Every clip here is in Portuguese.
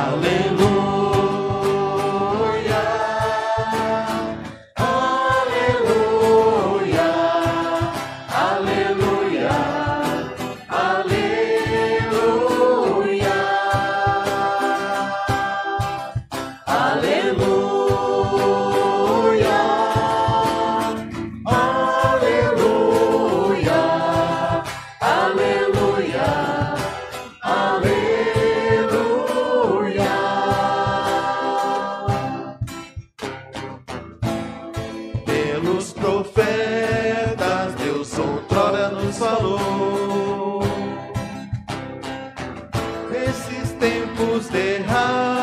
Aleluia. valor. Nesses tempos derramados.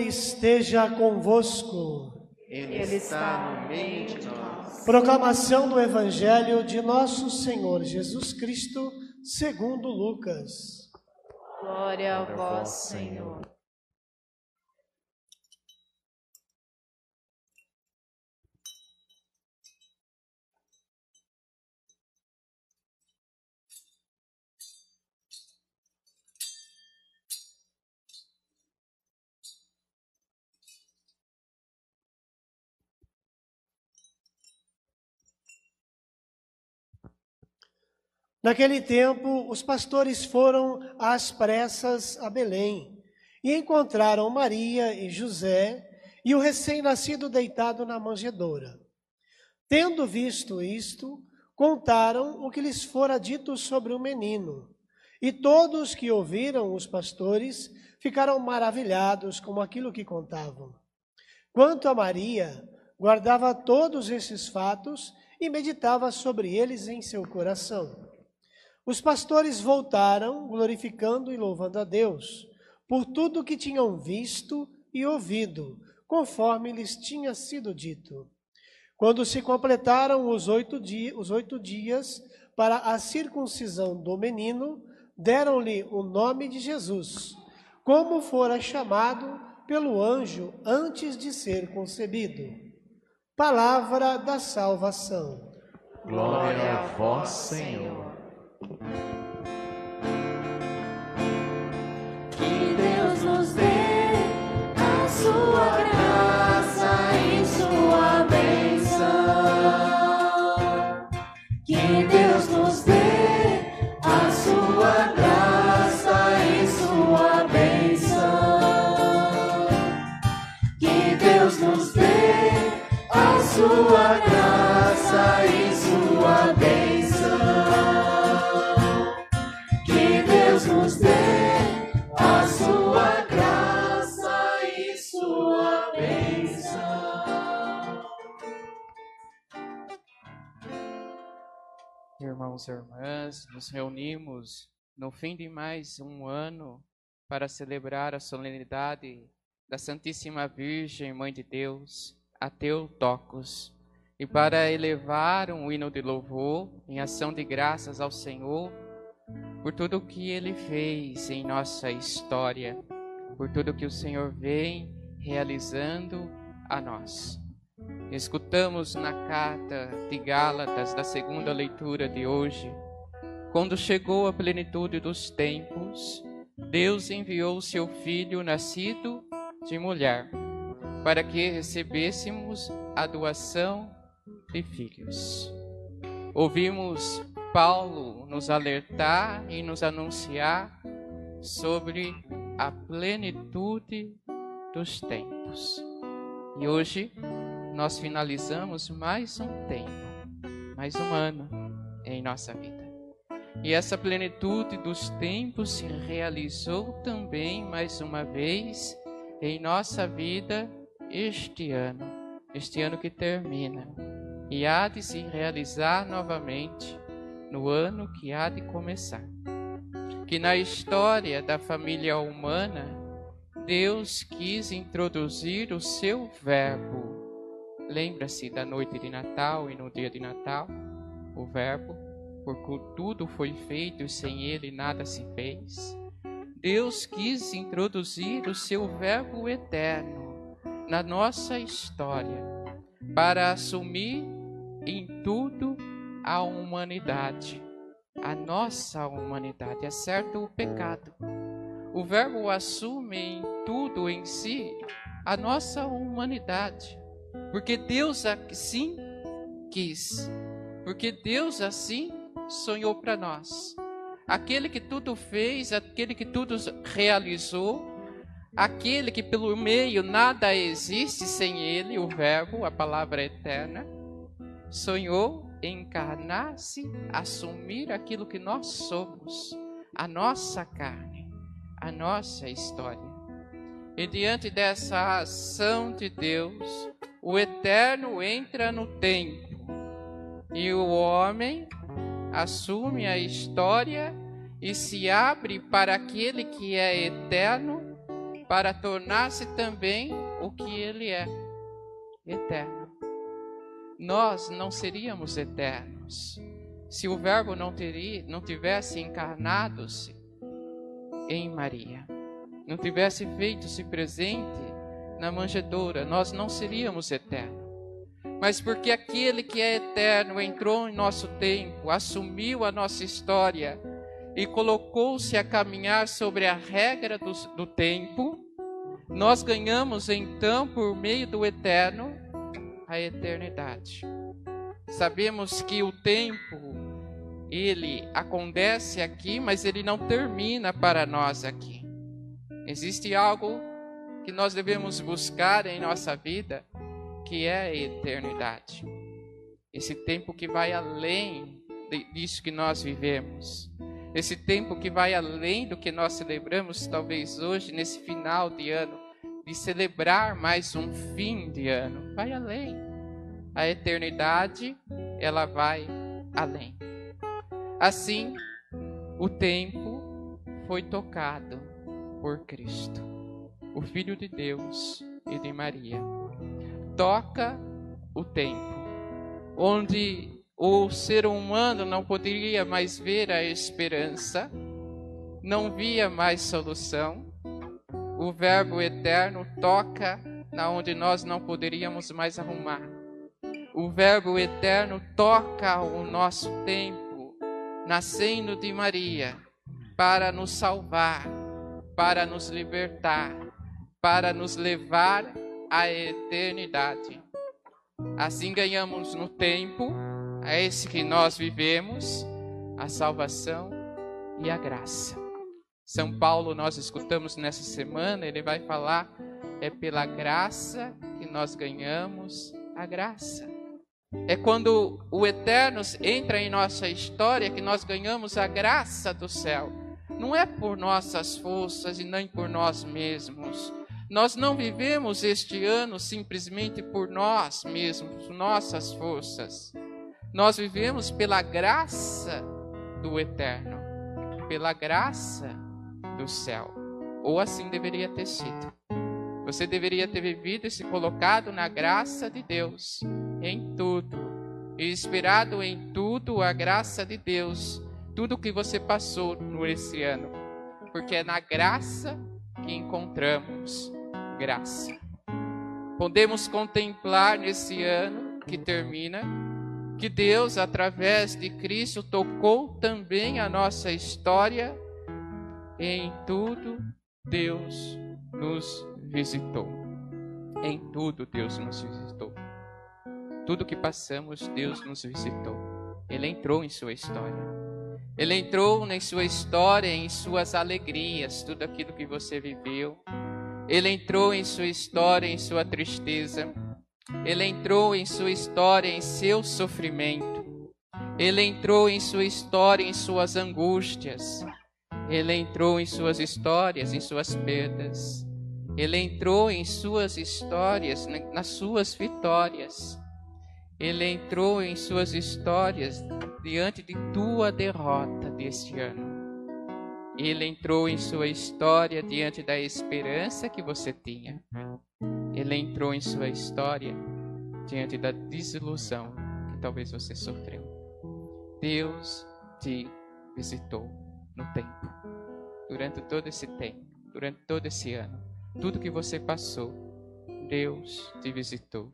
Esteja convosco. Ele está no meio de nós. Proclamação do Evangelho de Nosso Senhor Jesus Cristo, segundo Lucas. Glória a vós, Senhor. Naquele tempo, os pastores foram às pressas a Belém e encontraram Maria e José e o recém-nascido deitado na manjedoura. Tendo visto isto, contaram o que lhes fora dito sobre o menino. E todos que ouviram os pastores ficaram maravilhados com aquilo que contavam. Quanto a Maria, guardava todos esses fatos e meditava sobre eles em seu coração. Os pastores voltaram, glorificando e louvando a Deus, por tudo que tinham visto e ouvido, conforme lhes tinha sido dito. Quando se completaram os oito, os oito dias para a circuncisão do menino, deram-lhe o nome de Jesus, como fora chamado pelo anjo antes de ser concebido. Palavra da salvação. Glória a vós, Senhor. Sua graça e sua bênção. Irmãos e irmãs, nos reunimos no fim de mais um ano para celebrar a solenidade da Santíssima Virgem, Mãe de Deus, a Teotocos, e para elevar um hino de louvor em ação de graças ao Senhor por tudo o que Ele fez em nossa história, por tudo que o Senhor vem realizando a nós. Escutamos na carta de Gálatas, da segunda leitura de hoje, quando chegou a plenitude dos tempos, Deus enviou seu Filho nascido de mulher, para que recebêssemos a doação de filhos. Ouvimos Paulo nos alertar e nos anunciar sobre a plenitude dos tempos. E hoje nós finalizamos mais um tempo, mais um ano em nossa vida. E essa plenitude dos tempos se realizou também mais uma vez em nossa vida este ano, este ano que termina, e há de se realizar novamente no ano que há de começar. Que na história da família humana, Deus quis introduzir o seu Verbo. Lembra-se da noite de Natal e no dia de Natal? O Verbo, porque tudo foi feito e sem ele nada se fez. Deus quis introduzir o seu Verbo eterno na nossa história para assumir em tudo a humanidade, a nossa humanidade, é certo o pecado. O Verbo assume em tudo em si a nossa humanidade, porque Deus assim quis, porque Deus assim sonhou para nós. Aquele que tudo fez, aquele que tudo realizou, aquele que pelo meio nada existe sem ele, o Verbo, a palavra eterna, sonhou encarnar-se, assumir aquilo que nós somos, a nossa carne, a nossa história. E diante dessa ação de Deus, o eterno entra no tempo e o homem assume a história e se abre para aquele que é eterno, para tornar-se também o que ele é, eterno. Nós não seríamos eternos. Se o Verbo não, teria, não tivesse encarnado-se em Maria, não tivesse feito-se presente na manjedoura, nós não seríamos eternos. Mas porque aquele que é eterno entrou em nosso tempo, assumiu a nossa história e colocou-se a caminhar sobre a regra do, do tempo, nós ganhamos então, por meio do eterno, a eternidade. Sabemos que o tempo ele acontece aqui, mas ele não termina para nós aqui. Existe algo que nós devemos buscar em nossa vida, que é a eternidade. Esse tempo que vai além disso que nós vivemos. Esse tempo que vai além do que nós celebramos, talvez hoje, nesse final de ano de celebrar mais um fim de ano. Vai além. A eternidade, ela vai além. Assim, o tempo foi tocado por Cristo, o Filho de Deus e de Maria. Toca o tempo, onde o ser humano não poderia mais ver a esperança, não via mais solução, o Verbo eterno toca na onde nós não poderíamos mais arrumar. O Verbo eterno toca o nosso tempo, nascendo de Maria, para nos salvar, para nos libertar, para nos levar à eternidade. Assim ganhamos no tempo, a esse que nós vivemos, a salvação e a graça. São Paulo, nós escutamos nessa semana, ele vai falar: é pela graça que nós ganhamos a graça. É quando o Eterno entra em nossa história que nós ganhamos a graça do céu. Não é por nossas forças e nem por nós mesmos. Nós não vivemos este ano simplesmente por nós mesmos, nossas forças. Nós vivemos pela graça do Eterno, pela graça do céu. Ou assim deveria ter sido. Você deveria ter vivido e se colocado na graça de Deus em tudo, e esperado em tudo a graça de Deus, tudo que você passou nesse ano, porque é na graça que encontramos graça. Podemos contemplar nesse ano que termina que Deus, através de Cristo, tocou também a nossa história em tudo Deus nos visitou. Em tudo Deus nos visitou. Tudo que passamos, Deus nos visitou. Ele entrou em sua história. Ele entrou em sua história, em suas alegrias, tudo aquilo que você viveu. Ele entrou em sua história, em sua tristeza. Ele entrou em sua história, em seu sofrimento. Ele entrou em sua história, em suas angústias. Ele entrou em suas histórias, em suas perdas. Ele entrou em suas histórias, nas suas vitórias. Ele entrou em suas histórias diante de tua derrota deste ano. Ele entrou em sua história diante da esperança que você tinha. Ele entrou em sua história diante da desilusão que talvez você sofreu. Deus te visitou no tempo, durante todo esse tempo, durante todo esse ano. Tudo que você passou, Deus te visitou.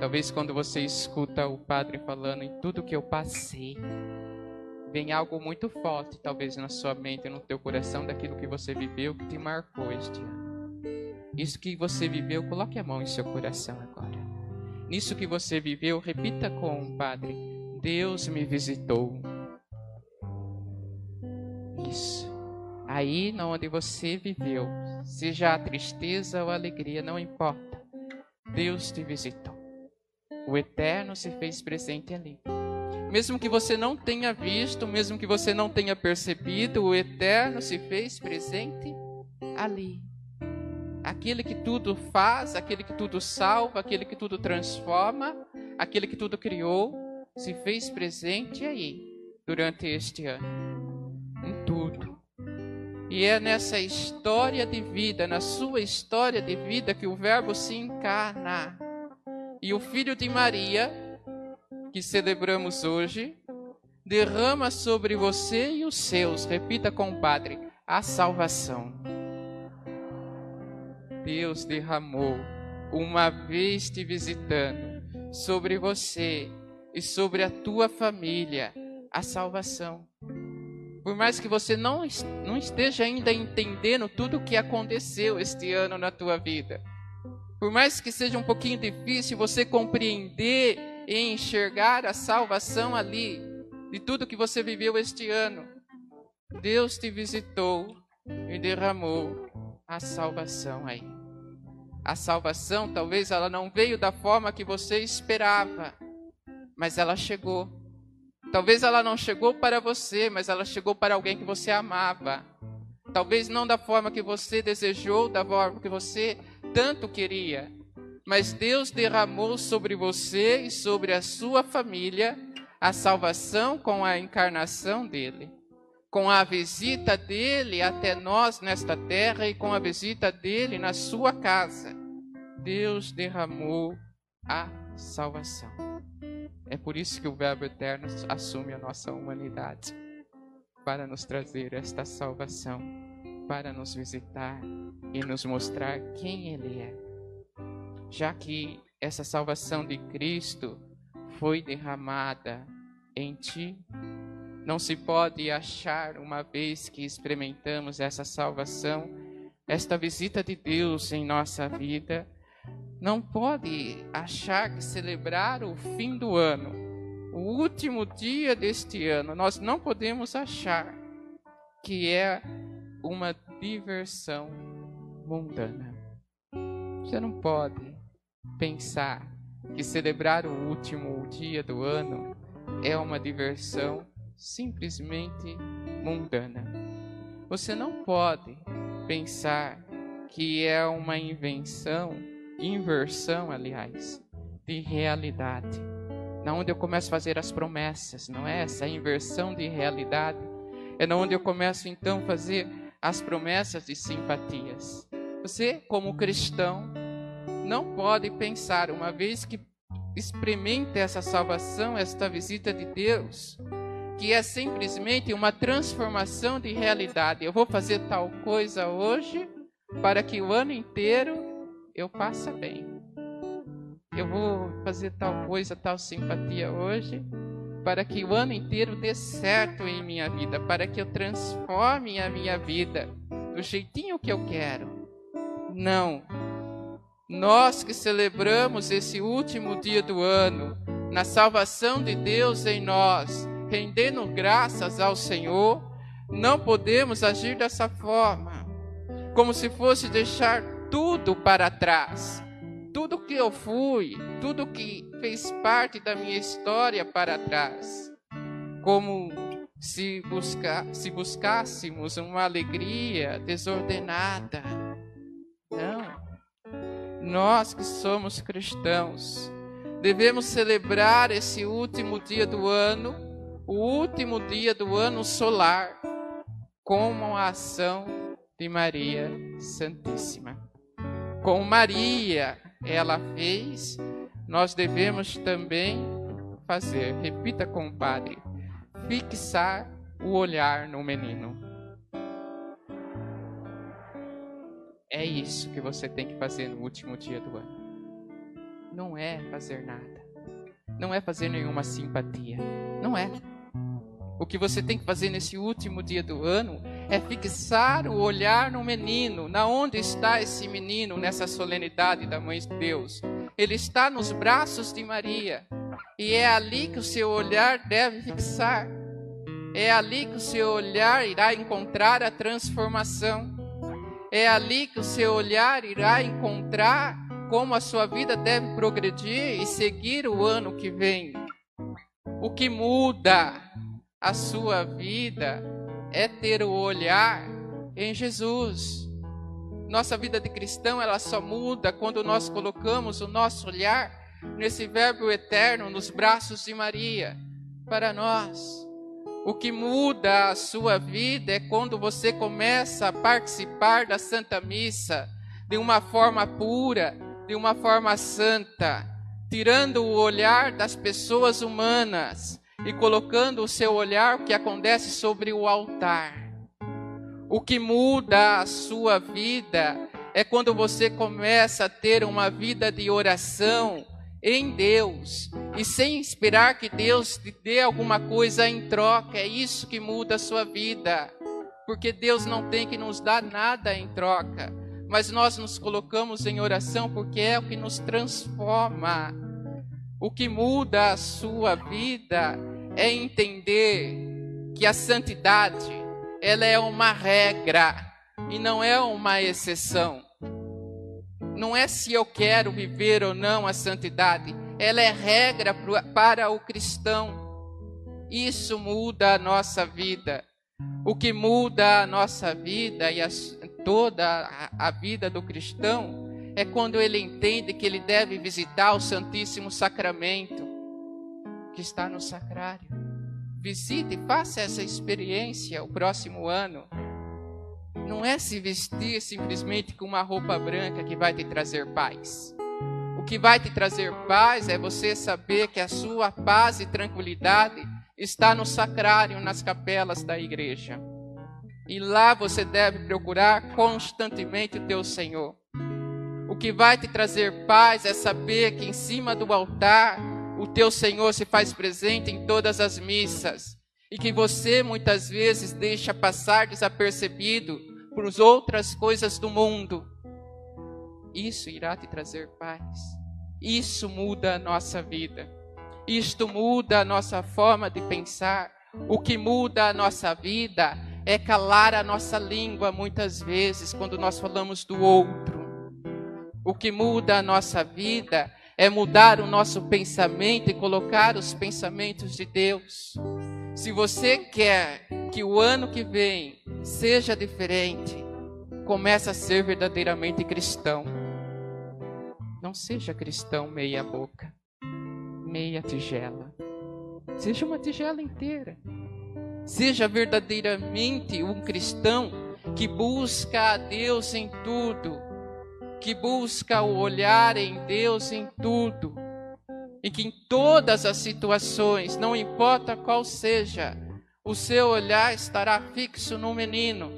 Talvez quando você escuta o Padre falando em tudo que eu passei, vem algo muito forte, talvez na sua mente, no teu coração, daquilo que você viveu, que te marcou este ano. Isso que você viveu, coloque a mão em seu coração agora. Nisso que você viveu, repita com o Padre: Deus me visitou. Isso. Aí, onde você viveu, seja a tristeza ou a alegria, não importa. Deus te visitou. O Eterno se fez presente ali. Mesmo que você não tenha visto, mesmo que você não tenha percebido, o Eterno se fez presente ali. Aquele que tudo faz, aquele que tudo salva, aquele que tudo transforma, aquele que tudo criou, se fez presente aí durante este ano. Em tudo. E é nessa história de vida, na sua história de vida, que o Verbo se encarna. E o Filho de Maria que celebramos hoje derrama sobre você e os seus, repita com o Padre, a salvação. Deus derramou, uma vez te visitando, sobre você e sobre a tua família, a salvação. Por mais que você não, não esteja ainda entendendo tudo o que aconteceu este ano na tua vida, por mais que seja um pouquinho difícil você compreender e enxergar a salvação ali, de tudo que você viveu este ano. Deus te visitou e derramou a salvação aí. A salvação, talvez ela não veio da forma que você esperava, mas ela chegou. Talvez ela não chegou para você, mas ela chegou para alguém que você amava. Talvez não da forma que você desejou, da forma que você tanto queria, mas Deus derramou sobre você e sobre a sua família a salvação com a encarnação dele, com a visita dele até nós nesta terra e com a visita dele na sua casa. Deus derramou a salvação. É por isso que o Verbo Eterno assume a nossa humanidade para nos trazer esta salvação, para nos visitar e nos mostrar quem Ele é já que essa salvação de Cristo foi derramada em ti, não se pode achar, uma vez que experimentamos essa salvação, esta visita de Deus em nossa vida, não pode achar que celebrar o fim do ano, o último dia deste ano, nós não podemos achar que é uma diversão mundana. Você não pode pensar que celebrar o último dia do ano é uma diversão simplesmente mundana. Você não pode pensar que é uma invenção, inversão, aliás, de realidade. Na onde eu começo a fazer as promessas, não é essa inversão de realidade? É na onde eu começo então a fazer as promessas de simpatias. Você, como cristão, não pode pensar, uma vez que experimenta essa salvação, esta visita de Deus, que é simplesmente uma transformação de realidade. Eu vou fazer tal coisa hoje para que o ano inteiro eu passe bem. Eu vou fazer tal coisa, tal simpatia hoje, para que o ano inteiro dê certo em minha vida, para que eu transforme a minha vida do jeitinho que eu quero. Não, nós que celebramos esse último dia do ano, na salvação de Deus em nós, rendendo graças ao Senhor, não podemos agir dessa forma, como se fosse deixar tudo para trás. Tudo que eu fui, tudo que fez parte da minha história para trás. Como se, busca, se buscássemos uma alegria desordenada. Nós que somos cristãos, devemos celebrar esse último dia do ano, o último dia do ano solar, como a ação de Maria Santíssima. Como Maria ela fez, nós devemos também fazer. Repita com o Padre: fixar o olhar no menino. É isso que você tem que fazer no último dia do ano. Não é fazer nada. Não é fazer nenhuma simpatia. Não é. O que você tem que fazer nesse último dia do ano é fixar o olhar no menino. Na onde está esse menino nessa solenidade da Mãe de Deus? Ele está nos braços de Maria. E é ali que o seu olhar deve fixar. É ali que o seu olhar irá encontrar a transformação. É ali que o seu olhar irá encontrar como a sua vida deve progredir e seguir o ano que vem. O que muda a sua vida é ter o olhar em Jesus. Nossa vida de cristão, ela só muda quando nós colocamos o nosso olhar nesse verbo eterno nos braços de Maria para nós. O que muda a sua vida é quando você começa a participar da Santa Missa de uma forma pura, de uma forma santa, tirando o olhar das pessoas humanas e colocando o seu olhar o que acontece sobre o altar. O que muda a sua vida é quando você começa a ter uma vida de oração em Deus e sem esperar que Deus te dê alguma coisa em troca. É isso que muda a sua vida. Porque Deus não tem que nos dar nada em troca, mas nós nos colocamos em oração porque é o que nos transforma. O que muda a sua vida é entender que a santidade, ela é uma regra e não é uma exceção não é se eu quero viver ou não a santidade, ela é regra para o cristão. Isso muda a nossa vida. O que muda a nossa vida e a, toda a, vida do cristão é quando ele entende que ele deve visitar o Santíssimo Sacramento que está no sacrário. Visite, faça essa experiência o próximo ano não é se vestir simplesmente com uma roupa branca que vai te trazer paz. Que vai te trazer paz é você saber que a sua paz e tranquilidade está no sacrário, nas capelas da igreja. E lá você deve procurar constantemente o teu Senhor. O que vai te trazer paz é saber que em cima do altar o teu Senhor se faz presente em todas as missas e que você muitas vezes deixa passar desapercebido por outras coisas do mundo, isso irá te trazer paz. Isso muda a nossa vida. Isto muda a nossa forma de pensar. O que muda a nossa vida é calar a nossa língua muitas vezes quando nós falamos do outro. O que muda a nossa vida é mudar o nosso pensamento e colocar os pensamentos de Deus. Se você quer que o ano que vem seja diferente, comece a ser verdadeiramente cristão. Não seja cristão meia boca, meia tigela. Seja uma tigela inteira. Seja verdadeiramente um cristão que busca a Deus em tudo, que busca o olhar em Deus em tudo e que em todas as situações, não importa qual seja, o seu olhar estará fixo no menino.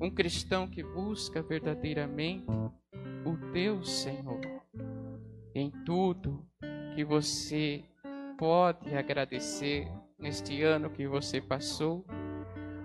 Um cristão que busca verdadeiramente o Deus Senhor em tudo que você pode agradecer neste ano que você passou.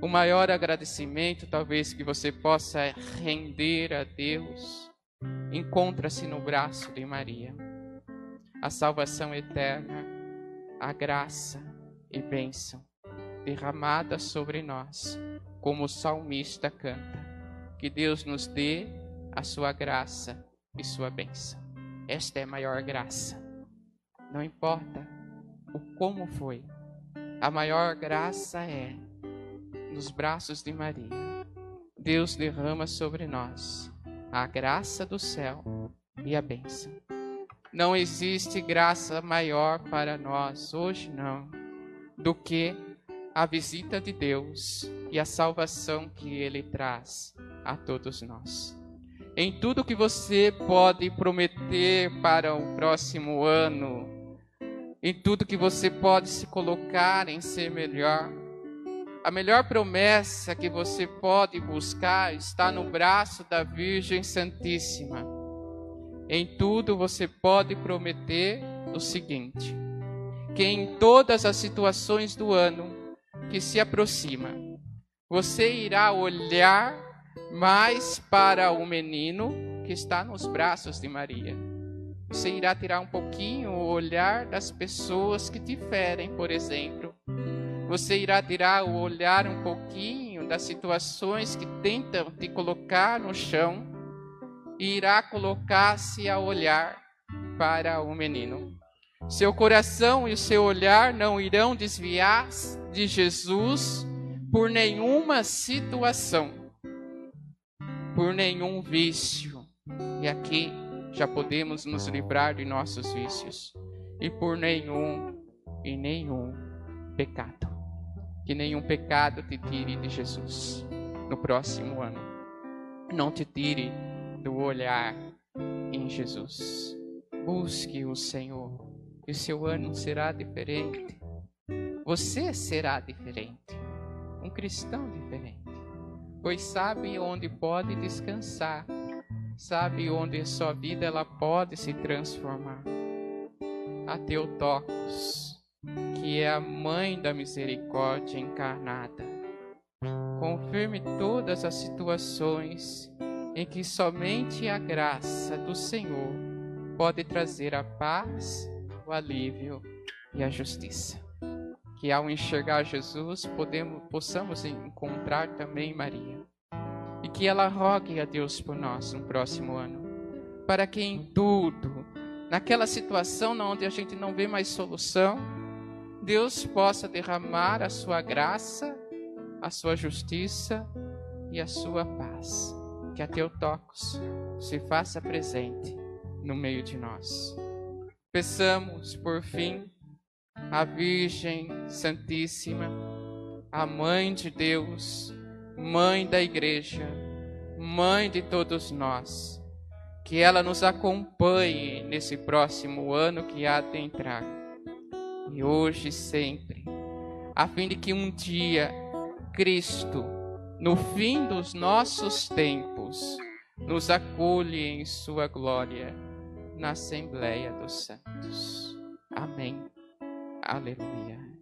O maior agradecimento, talvez, que você possa render a Deus, encontra-se no braço de Maria a salvação eterna, a graça e bênção derramada sobre nós, como o salmista canta. Que Deus nos dê a sua graça e sua bênção. Esta é a maior graça. Não importa o como foi, a maior graça é nos braços de Maria. Deus derrama sobre nós a graça do céu e a bênção. Não existe graça maior para nós hoje, não, do que a visita de Deus e a salvação que Ele traz a todos nós. Em tudo que você pode prometer para o próximo ano, em tudo que você pode se colocar em ser melhor, a melhor promessa que você pode buscar está no braço da Virgem Santíssima. Em tudo você pode prometer o seguinte: que em todas as situações do ano que se aproxima, você irá olhar mais para o menino que está nos braços de Maria. Você irá tirar um pouquinho o olhar das pessoas que te ferem, por exemplo, você irá tirar o olhar um pouquinho das situações que tentam te colocar no chão e irá colocar-se a olhar para o menino. Seu coração e o seu olhar não irão desviar de Jesus por nenhuma situação, por nenhum vício. E aqui já podemos nos livrar de nossos vícios e por nenhum e nenhum pecado que nenhum pecado te tire de Jesus no próximo ano. Não te tire do olhar em Jesus. Busque o Senhor e o seu ano será diferente. Você será diferente. Um cristão diferente. Pois sabe onde pode descansar. Sabe onde sua vida ela pode se transformar. A Teotocos que é a mãe da misericórdia encarnada. Confirme todas as situações em que somente a graça do Senhor pode trazer a paz, o alívio e a justiça. Que ao enxergar Jesus podemos, possamos encontrar também Maria. E que ela rogue a Deus por nós no próximo ano, para que em tudo, naquela situação onde a gente não vê mais solução, Deus possa derramar a sua graça, a sua justiça e a sua paz. Que a Teotocos se faça presente no meio de nós. Peçamos, por fim, a Virgem Santíssima, a Mãe de Deus, Mãe da Igreja, Mãe de todos nós, que ela nos acompanhe nesse próximo ano que há de entrar e hoje e sempre, a fim de que um dia Cristo, no fim dos nossos tempos, nos acolhe em sua glória na Assembleia dos Santos. Amém. Aleluia.